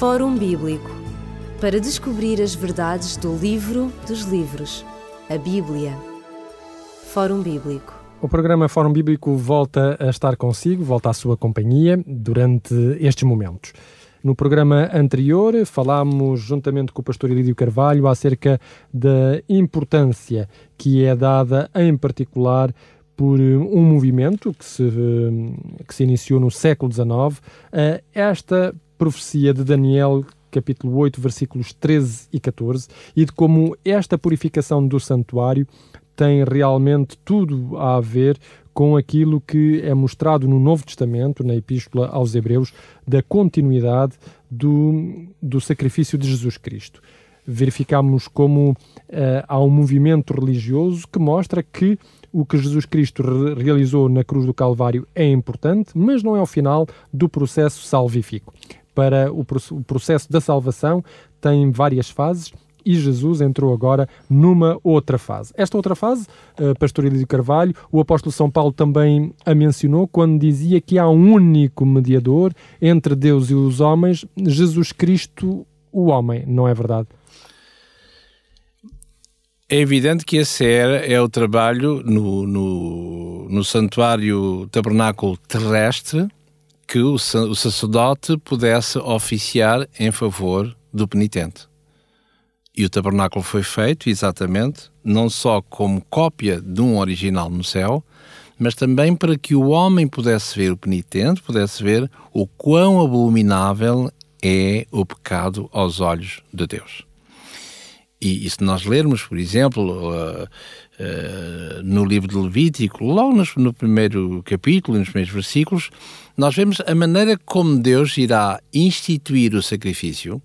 Fórum Bíblico para descobrir as verdades do livro dos livros, a Bíblia. Fórum Bíblico. O programa Fórum Bíblico volta a estar consigo, volta à sua companhia durante estes momentos. No programa anterior falámos, juntamente com o pastor Elídio Carvalho, acerca da importância que é dada, em particular, por um movimento que se, que se iniciou no século XIX, esta profecia de Daniel capítulo 8, versículos 13 e 14, e de como esta purificação do santuário tem realmente tudo a ver com aquilo que é mostrado no Novo Testamento, na Epístola aos Hebreus, da continuidade do, do sacrifício de Jesus Cristo. Verificamos como uh, há um movimento religioso que mostra que o que Jesus Cristo re realizou na cruz do Calvário é importante, mas não é o final do processo salvífico. Para o, o processo da salvação tem várias fases e Jesus entrou agora numa outra fase. Esta outra fase, uh, Pastor Elídio Carvalho, o apóstolo São Paulo também a mencionou quando dizia que há um único mediador entre Deus e os homens, Jesus Cristo, o homem, não é verdade? É evidente que esse é, é o trabalho no, no, no santuário tabernáculo terrestre que o, o sacerdote pudesse oficiar em favor do penitente. E o tabernáculo foi feito exatamente não só como cópia de um original no céu, mas também para que o homem pudesse ver o penitente, pudesse ver o quão abominável é o pecado aos olhos de Deus. E, e se nós lermos, por exemplo, uh, uh, no livro de Levítico, logo no, no primeiro capítulo, nos primeiros versículos, nós vemos a maneira como Deus irá instituir o sacrifício.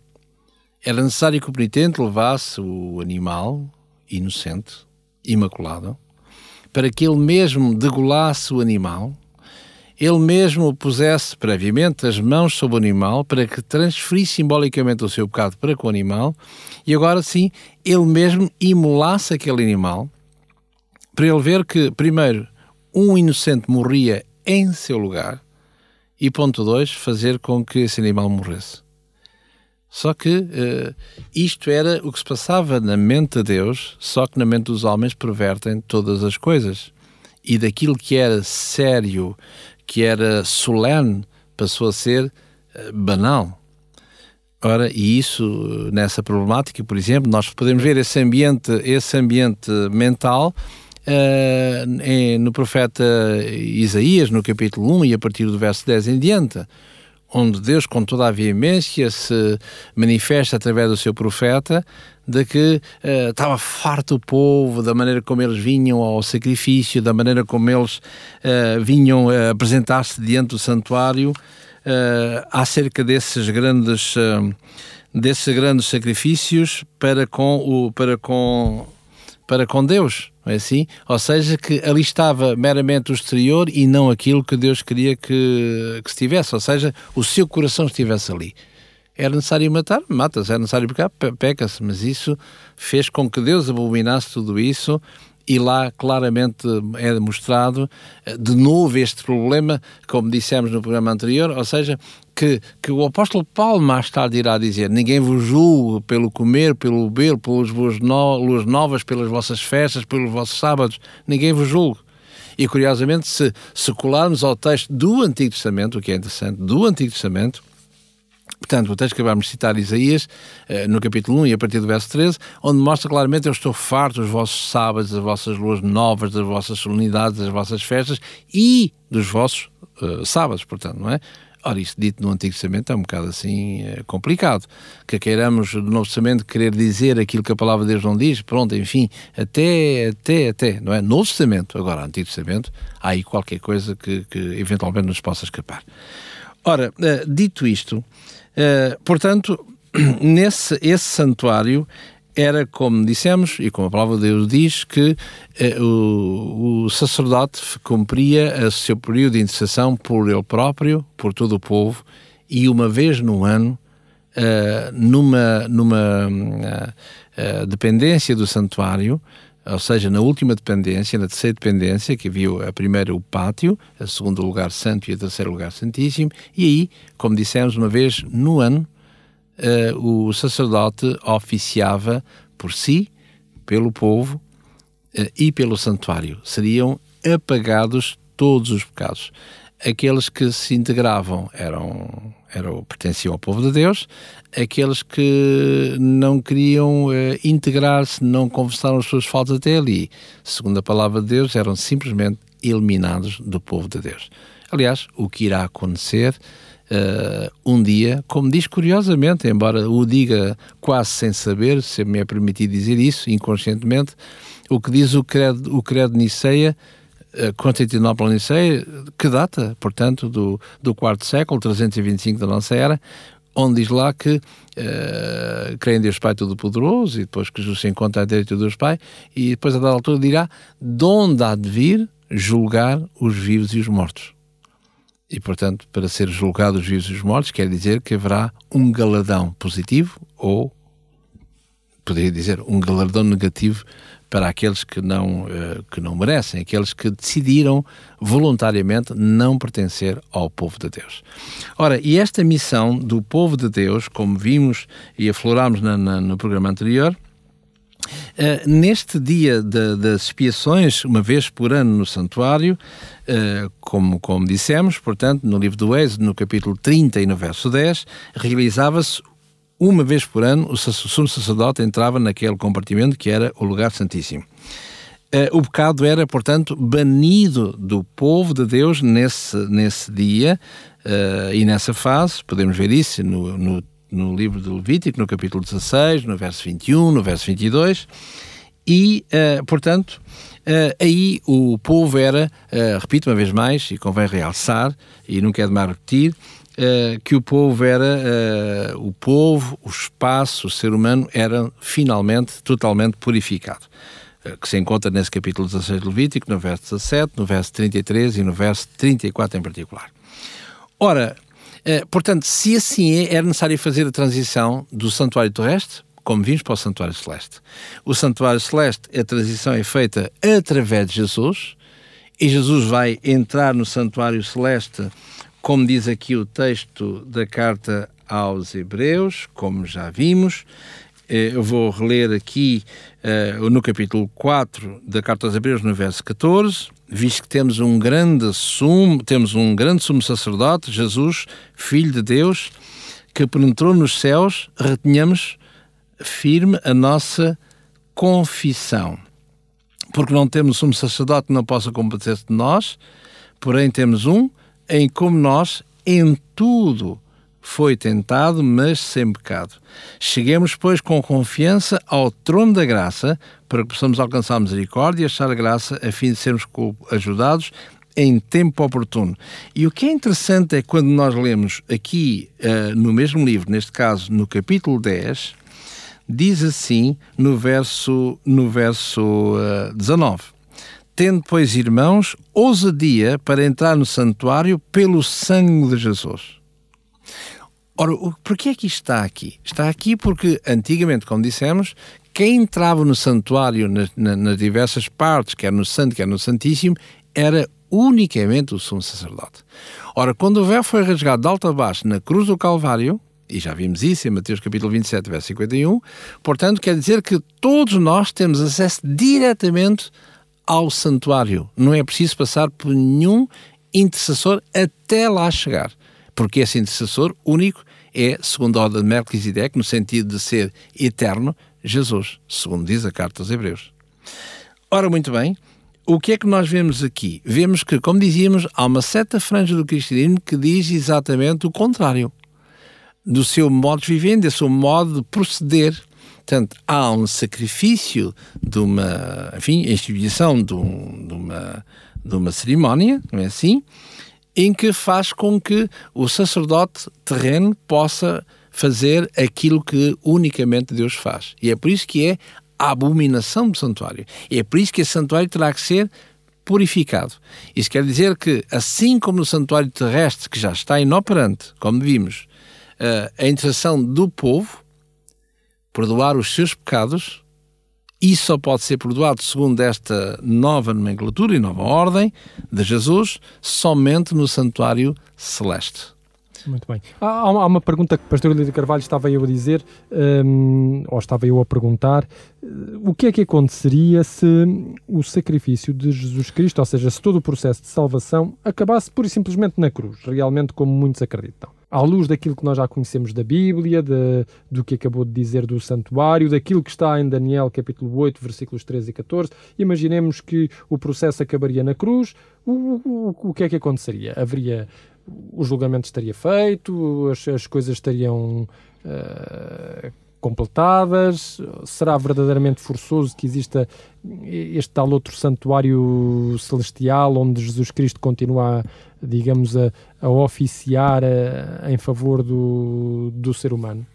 Era necessário que o penitente levasse o animal inocente, imaculado, para que ele mesmo degolasse o animal, ele mesmo pusesse previamente as mãos sobre o animal para que transferisse simbolicamente o seu pecado para com o animal e agora sim ele mesmo imolasse aquele animal para ele ver que, primeiro, um inocente morria em seu lugar e, ponto dois, fazer com que esse animal morresse. Só que uh, isto era o que se passava na mente de Deus, só que na mente dos homens pervertem todas as coisas. E daquilo que era sério, que era solene, passou a ser uh, banal. Ora, e isso, nessa problemática, por exemplo, nós podemos ver esse ambiente, esse ambiente mental uh, no profeta Isaías, no capítulo 1 e a partir do verso 10 em diante, onde Deus, com toda a veemência, se manifesta através do seu profeta de que uh, estava farto o povo, da maneira como eles vinham ao sacrifício, da maneira como eles uh, vinham uh, apresentar-se diante do santuário, uh, acerca desses grandes, desses grandes sacrifícios para com, o, para com, para com Deus não é assim? Ou seja, que ali estava meramente o exterior e não aquilo que Deus queria que, que estivesse, ou seja, o seu coração estivesse ali. Era necessário matar? Mata-se. Era necessário pecar? Peca-se. Mas isso fez com que Deus abominasse tudo isso e lá claramente é demonstrado eh, de novo este problema, como dissemos no programa anterior, ou seja, que, que o apóstolo Paulo mais tarde irá dizer: Ninguém vos julgue pelo comer, pelo beber, pelas luas novas, pelas vossas festas, pelos vossos sábados, ninguém vos julgue. E curiosamente, se, se colarmos ao texto do Antigo Testamento, o que é interessante, do Antigo Testamento, Portanto, o texto que de citar, Isaías, eh, no capítulo 1 e a partir do verso 13, onde mostra claramente: Eu estou farto dos vossos sábados, das vossas luas novas, das vossas solenidades, das vossas festas e dos vossos uh, sábados, portanto, não é? Ora, isto dito no Antigo Testamento é um bocado assim é complicado. Que queiramos no Novo Testamento querer dizer aquilo que a palavra de Deus não diz, pronto, enfim, até, até, até, não é? Novo Testamento, agora Antigo Testamento, há aí qualquer coisa que, que eventualmente nos possa escapar. Ora, dito isto, uh, portanto, nesse esse santuário era como dissemos, e como a palavra de Deus diz, que eh, o, o, sacerdote cumpria o seu período de intercessão por ele próprio, por todo o povo, e uma vez no ano, eh, numa, numa uh, dependência do santuário, ou seja, na última dependência, na terceira dependência, que havia a primeira o pátio, a segundo lugar santo e a terceiro lugar santíssimo, e aí, como dissemos uma vez no ano, uh, o sacerdote oficiava por si, pelo povo uh, e pelo santuário. Seriam apagados todos os pecados. Aqueles que se integravam eram, eram pertenciam ao povo de Deus, aqueles que não queriam uh, integrar-se, não confessaram as suas faltas até ali, segundo a palavra de Deus, eram simplesmente eliminados do povo de Deus. Aliás, o que irá acontecer uh, um dia, como diz curiosamente, embora o diga quase sem saber, se me é permitido dizer isso, inconscientemente, o que diz o credo, o credo Niceia, Constantinopla Niceia, que data, portanto, do, do quarto século, 325 da nossa era, onde diz lá que uh, crê em Deus Pai Todo-Poderoso e depois que Jesus se encontra à direita de Deus Pai e depois a dada altura dirá de onde há de vir julgar os vivos e os mortos. E, portanto, para ser julgados os vivos e os mortos, quer dizer que haverá um galardão positivo ou, poderia dizer, um galardão negativo para aqueles que não, uh, que não merecem, aqueles que decidiram voluntariamente não pertencer ao povo de Deus. Ora, e esta missão do povo de Deus, como vimos e aflorámos na, na, no programa anterior, Uh, neste dia das expiações, uma vez por ano no santuário, uh, como, como dissemos, portanto, no livro do Êxodo, no capítulo 30 e no verso 10, realizava-se uma vez por ano, o sumo sacerdote entrava naquele compartimento que era o lugar santíssimo. Uh, o pecado era, portanto, banido do povo de Deus nesse, nesse dia e nessa fase, podemos ver isso no, no no livro de Levítico, no capítulo 16, no verso 21, no verso 22, e, uh, portanto, aí o povo era, repito uma vez mais, e convém realçar, e não quero mais repetir, que o povo era, o povo, o espaço, o ser humano era finalmente totalmente purificado que se encontra nesse capítulo 16 de Levítico, no verso 17, no verso 33 e no verso 34 em particular. Ora, eh, portanto, se assim é, era necessário fazer a transição do santuário terrestre, como vimos, para o santuário celeste. O santuário celeste, a transição é feita através de Jesus, e Jesus vai entrar no santuário celeste, como diz aqui o texto da carta aos Hebreus, como já vimos. Eh, eu vou reler aqui uh, no capítulo 4 da carta aos Hebreus, no verso 14 visto que temos um grande sumo, temos um grande sumo sacerdote, Jesus, Filho de Deus, que penetrou nos céus, retenhamos firme a nossa confissão. Porque não temos sumo sacerdote que não possa compadecer-se de nós, porém temos um em como nós, em tudo, foi tentado, mas sem pecado. Cheguemos, pois, com confiança ao trono da graça, para que possamos alcançar misericórdia e achar graça, a fim de sermos ajudados em tempo oportuno. E o que é interessante é quando nós lemos aqui uh, no mesmo livro, neste caso no capítulo 10, diz assim no verso, no verso uh, eh, 19: Tendo, pois, irmãos, ousadia para entrar no santuário pelo sangue de Jesus. Ora, porquê é que isto está aqui? Está aqui porque, antigamente, como dissemos, quem entrava no santuário na, na, nas diversas partes, quer no Santo, quer no Santíssimo, era unicamente o sumo sacerdote. Ora, quando o véu foi rasgado de alto a baixo na cruz do Calvário, e já vimos isso em Mateus capítulo 27, verso 51, portanto, quer dizer que todos nós temos acesso diretamente ao santuário. Não é preciso passar por nenhum intercessor até lá chegar porque esse intercessor único é, segundo a ordem de Melquisedeque, no sentido de ser eterno, Jesus, segundo diz a carta aos Hebreus. Ora, muito bem, o que é que nós vemos aqui? Vemos que, como dizíamos, há uma certa franja do cristianismo que diz exatamente o contrário do seu modo de viver, do seu modo de proceder. Portanto, há um sacrifício de uma, enfim, instituição de, um, de, uma, de uma cerimónia, não é assim? em que faz com que o sacerdote terreno possa fazer aquilo que unicamente Deus faz. E é por isso que é a abominação do santuário. E é por isso que esse santuário terá que ser purificado. Isso quer dizer que, assim como no santuário terrestre, que já está inoperante, como vimos, eh, a intercessão do povo, perdoar os seus pecados, isso só pode ser perdoado segundo esta nova nomenclatura e nova ordem de Jesus, somente no santuário celeste. Muito bem. Há, há uma pergunta que o pastor Lídio Carvalho estava eu a dizer, um, ou estava eu a perguntar, o que é que aconteceria se o sacrifício de Jesus Cristo, ou seja, se todo o processo de salvação acabasse pura e simplesmente na cruz, realmente como muitos acreditam? À luz daquilo que nós já conhecemos da Bíblia, de, do que acabou de dizer do santuário, daquilo que está em Daniel capítulo 8, versículos 13 e 14, imaginemos que o processo acabaria na cruz, o, o, o que é que aconteceria? Haveria o julgamento estaria feito, as, as coisas estariam uh, completadas? Será verdadeiramente forçoso que exista este tal outro santuário celestial onde Jesus Cristo continua, digamos, a, a oficiar a, em favor do, do ser humano?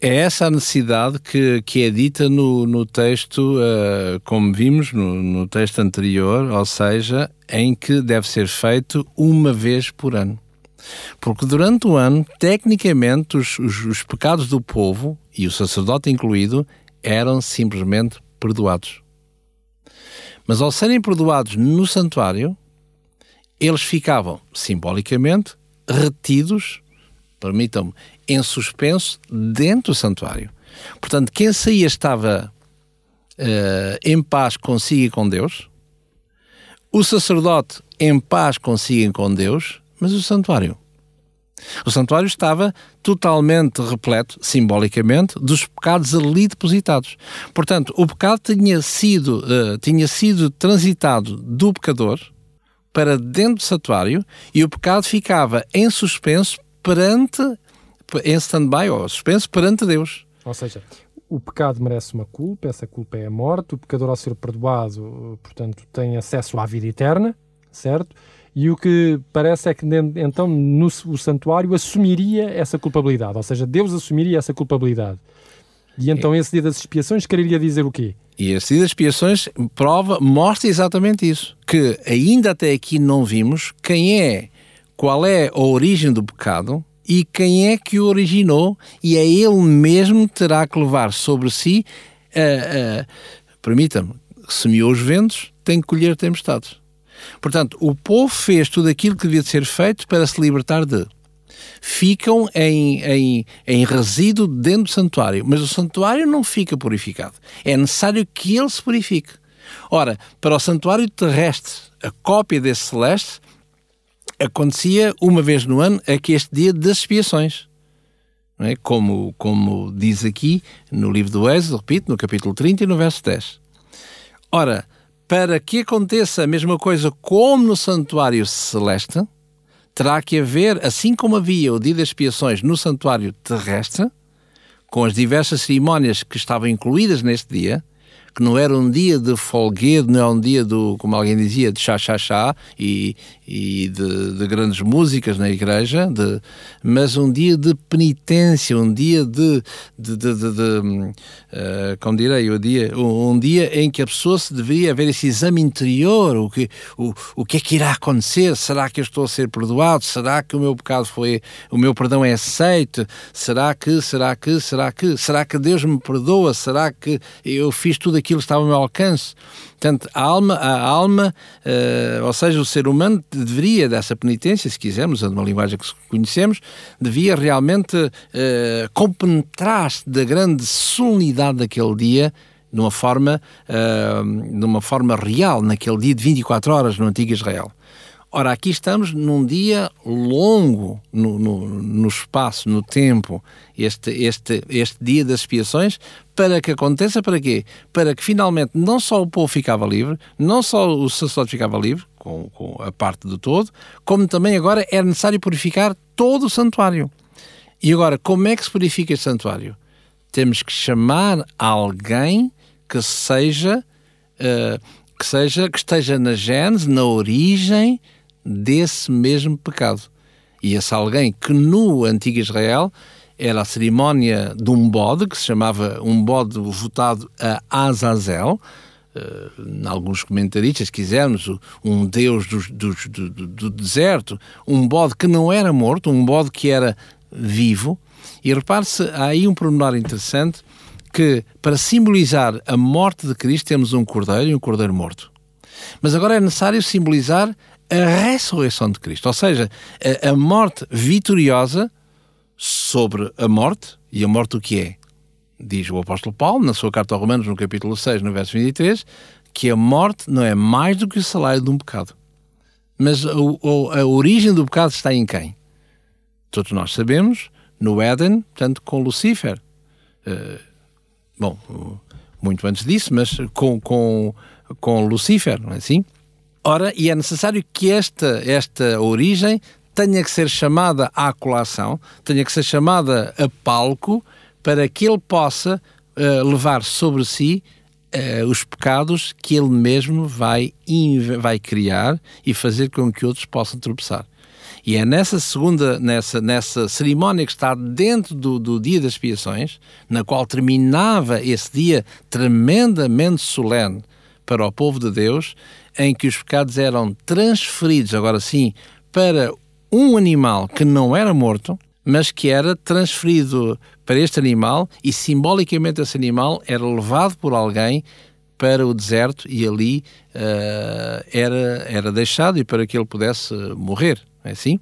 É essa a necessidade que, que é dita no, no texto, uh, como vimos no, no texto anterior, ou seja, em que deve ser feito uma vez por ano. Porque durante o ano, tecnicamente, os, os, os pecados do povo, e o sacerdote incluído, eram simplesmente perdoados. Mas ao serem perdoados no santuário, eles ficavam simbolicamente retidos, permitam-me, em suspenso dentro do santuário. Portanto, quem saía estava uh, em paz consigo e com Deus, o sacerdote em paz consigo e com Deus, mas o santuário? O santuário estava totalmente repleto, simbolicamente, dos pecados ali depositados. Portanto, o pecado tinha sido, uh, tinha sido transitado do pecador para dentro do santuário e o pecado ficava em suspenso perante, em stand-by, ou suspenso perante Deus. Ou seja, o pecado merece uma culpa, essa culpa é a morte, o pecador ao ser perdoado, portanto, tem acesso à vida eterna, certo? E o que parece é que então no, o santuário assumiria essa culpabilidade, ou seja, Deus assumiria essa culpabilidade. E então esse dia das expiações quereria dizer o quê? E esse dia das expiações prova, mostra exatamente isso. Que ainda até aqui não vimos quem é, qual é a origem do pecado e quem é que o originou e é ele mesmo terá que levar sobre si, uh, uh, permita-me, semeou os ventos, tem que colher tempestades. Portanto, o povo fez tudo aquilo que devia ser feito para se libertar de. Ficam em, em, em resíduo dentro do santuário, mas o santuário não fica purificado. É necessário que ele se purifique. Ora, para o santuário terrestre, a cópia desse celeste, acontecia uma vez no ano, aqui este dia das expiações. É? Como, como diz aqui no livro do Êxodo, repito, no capítulo 30 e no verso 10. Ora, para que aconteça a mesma coisa como no santuário celeste, terá que haver, assim como havia o dia das expiações no santuário terrestre, com as diversas cerimónias que estavam incluídas neste dia, que não era um dia de folguedo, não é um dia do, como alguém dizia, de chá-chá-chá e, e de, de, grandes músicas na igreja, de, mas um dia de penitência, um dia de, de, de, de, de uh, como direi, um dia, um, dia em que a pessoa se deveria haver esse exame interior, o que, o, o que é que irá acontecer? Será que eu estou a ser perdoado? Será que o meu pecado foi, o meu perdão é aceito? Será que, será que, será que, será que Deus me perdoa? Será que eu fiz tudo aquilo aquilo estava ao meu alcance. Portanto, a alma, a alma uh, ou seja, o ser humano deveria, dessa penitência, se quisermos, usando uma linguagem que conhecemos, devia realmente uh, compenetrar-se da grande solenidade daquele dia de uma forma, uh, de uma forma real, naquele dia de 24 horas no antigo Israel. Ora, aqui estamos num dia longo no, no, no, espaço, no tempo, este, este, este dia das expiações, para que aconteça para quê? Para que finalmente não só o povo ficava livre, não só o sacerdote ficava livre, com, com a parte do todo, como também agora era necessário purificar todo o santuário. E agora, como é que se purifica este santuário? Temos que chamar alguém que seja, uh, que seja, que esteja na gênese, na origem desse mesmo pecado. E esse alguém que no antigo Israel era a cerimónia de um bode, que se chamava um bode votado a Azazel, uh, em alguns comentaristas, se quisermos, um deus do, do, do, do, deserto, um bode que não era morto, um bode que era vivo. E repare-se, há aí um pormenor interessante, que para simbolizar a morte de Cristo temos um cordeiro e um cordeiro morto. Mas agora é necessário simbolizar a ressurreição de Cristo, ou seja, a, a morte vitoriosa sobre a morte, e a morte o que é? Diz o apóstolo Paulo, na sua carta aos Romanos, no capítulo 6, no verso 23, que a morte não é mais do que o salário de um pecado. Mas a, a, a origem do pecado está em quem? Todos nós sabemos, no Éden, portanto, com Lucifer. Uh, bom, muito antes disso, mas com, com, com Lucifer, não é assim? Ora, e é necessário que esta, esta origem tenha que ser chamada à colação, tenha que ser chamada a palco, para que ele possa uh, levar sobre si uh, os pecados que ele mesmo vai, vai criar e fazer com que outros possam tropeçar. E é nessa segunda, nessa, nessa cerimónia que está dentro do, do dia das expiações, na qual terminava esse dia tremendamente solene para o povo de Deus, em que os pecados eram transferidos, agora sim, para um animal que não era morto, mas que era transferido para este animal e simbolicamente esse animal era levado por alguém para o deserto e ali uh, era, era deixado e para que ele pudesse morrer, é assim?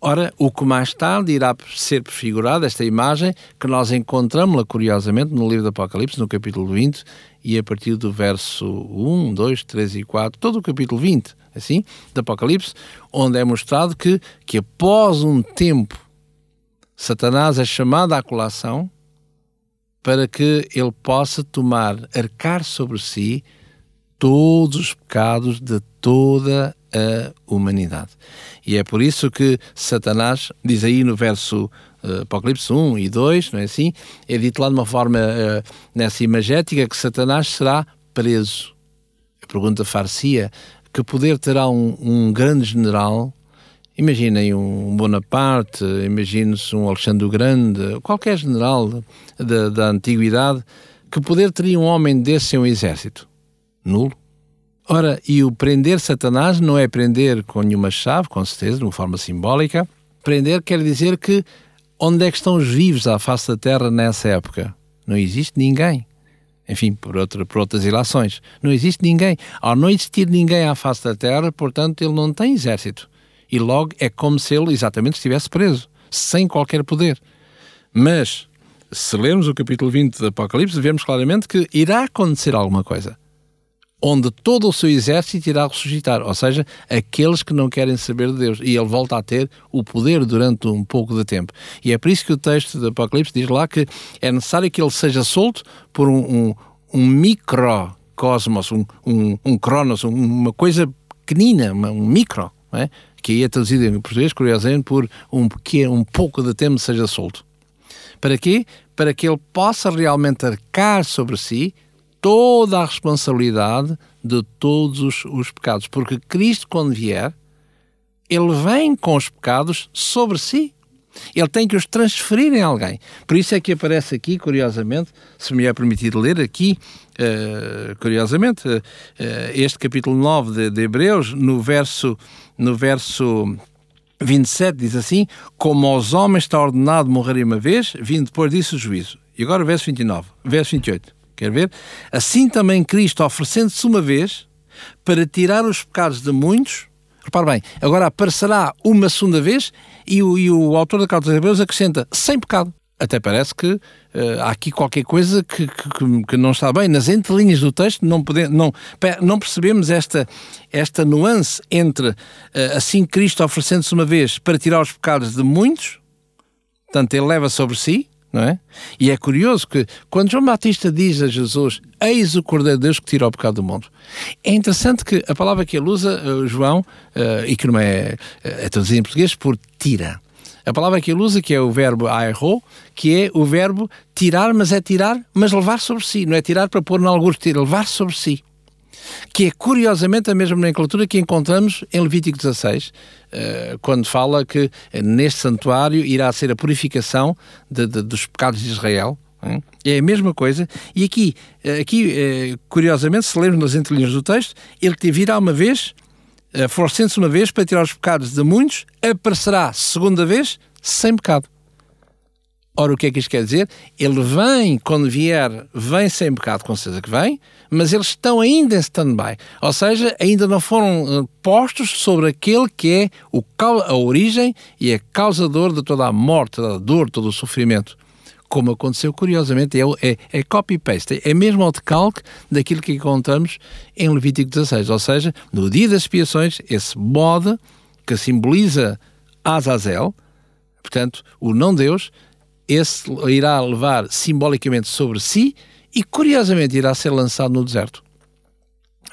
Ora, o que mais tarde irá ser prefigurado, esta imagem, que nós encontramos-la curiosamente no livro do Apocalipse, no capítulo 20, e a partir do verso 1, 2, 3 e 4, todo o capítulo 20, assim, do Apocalipse, onde é mostrado que, que após um tempo Satanás é chamado à colação para que ele possa tomar, arcar sobre si todos os pecados de toda a humanidade. E é por isso que Satanás, diz aí no verso uh, Apocalipse 1 e 2, não é assim? É dito lá de uma forma, uh, nessa imagética, que Satanás será preso. A pergunta far-se-ia, que poder terá um, um grande general Imaginem um Bonaparte, imagine-se um Alexandre o Grande, qualquer general da, da antiguidade, que poder teria um homem desse em um exército? Nulo. Ora, e o prender Satanás não é prender com nenhuma chave, com certeza, de uma forma simbólica. Prender quer dizer que onde é que estão os vivos à face da terra nessa época? Não existe ninguém. Enfim, por, outra, por outras ilações. Não existe ninguém. Ao não existir ninguém à face da terra, portanto, ele não tem exército e logo é como se ele exatamente estivesse preso, sem qualquer poder. Mas, se lermos o capítulo 20 do Apocalipse, vemos claramente que irá acontecer alguma coisa, onde todo o seu exército irá ressuscitar, ou seja, aqueles que não querem saber de Deus, e ele volta a ter o poder durante um pouco de tempo. E é por isso que o texto do Apocalipse diz lá que é necessário que ele seja solto por um, um, um microcosmos, um, um, um cronos, uma coisa pequenina, um micro, é? que aí é traduzido em português, curiosamente, por um, que um pouco de tempo seja solto. Para quê? Para que ele possa realmente arcar sobre si toda a responsabilidade de todos os, os pecados. Porque Cristo, quando vier, ele vem com os pecados sobre si. Ele tem que os transferir em alguém. Por isso é que aparece aqui, curiosamente, se me é permitido ler aqui, uh, curiosamente, uh, este capítulo 9 de, de, Hebreus, no verso, no verso 27, diz assim: Como aos homens está ordenado morrer uma vez, vindo depois disso o juízo. E agora o verso 29, verso 28. Quer ver? Assim também Cristo, oferecendo-se uma vez para tirar os pecados de muitos, repare bem, agora aparecerá uma segunda vez e o, e o autor da Carta de Hebreus acrescenta sem pecado. Até parece que uh, há aqui qualquer coisa que, que, que, não está bem. Nas entrelinhas do texto não, não, não percebemos esta, esta nuance entre uh, assim Cristo oferecendo-se uma vez para tirar os pecados de muitos, portanto ele leva sobre si, não é? E é curioso que quando João Batista diz a Jesus: Eis o Cordeiro de Deus que tira o pecado do mundo. É interessante que a palavra que ele usa, uh, João, uh, e que não é, eh, é traduzida em português por tira. A palavra que ele usa, que é o verbo aerro, que é o verbo tirar, mas é tirar, mas levar sobre si. Não é tirar para pôr em alguns, levar sobre si que é curiosamente a mesma nomenclatura que encontramos em Levítico 16, eh, quando fala que neste santuário irá ser a purificação de, de, dos pecados de Israel. É a mesma coisa. E aqui, eh, aqui eh, curiosamente, se lermos nas entrelinhas do texto, ele te virá uma vez, forçando-se uma vez para tirar os pecados de muitos, aparecerá segunda vez sem pecado. Ora, o que é que isto quer dizer? Ele vem, quando vier, vem sem pecado, com certeza que vem, mas eles estão ainda em stand-by. Ou seja, ainda não foram eh, postos sobre aquele que é o, a origem e é causador de toda a morte, toda a dor, todo o sofrimento. Como aconteceu, curiosamente, é, é, é copy-paste, é mesmo ao decalque daquilo que encontramos em Levítico 16. Ou seja, no dia das expiações, esse bode que simboliza Azazel, portanto, o não-Deus, esse irá levar simbolicamente sobre si e, curiosamente, irá ser lançado no deserto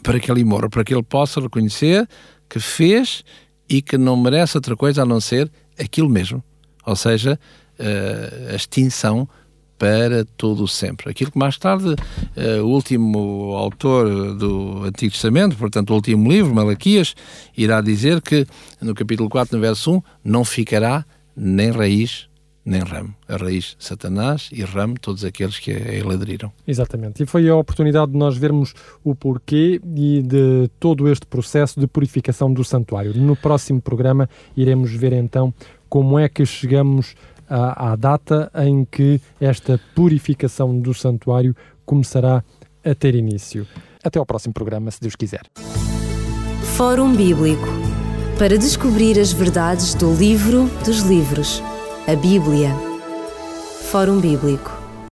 para que ele morra, para que ele possa reconhecer que fez e que não merece outra coisa a não ser aquilo mesmo, ou seja, eh, a extinção para todo o sempre. Aquilo que mais tarde uh, o último autor do Antigo Testamento, portanto o último livro, Malaquias, irá dizer que no capítulo 4, no verso 1, não ficará nem raiz nem ramo. A raiz, Satanás, e ramo, todos aqueles que a ele aderiram. Exatamente. E foi a oportunidade de nós vermos o porquê e de todo este processo de purificação do santuário. No próximo programa iremos ver então como é que chegamos à, à data em que esta purificação do santuário começará a ter início. Até ao próximo programa, se Deus quiser. Fórum Bíblico para descobrir as verdades do livro dos livros a Bíblia. Fórum Bíblico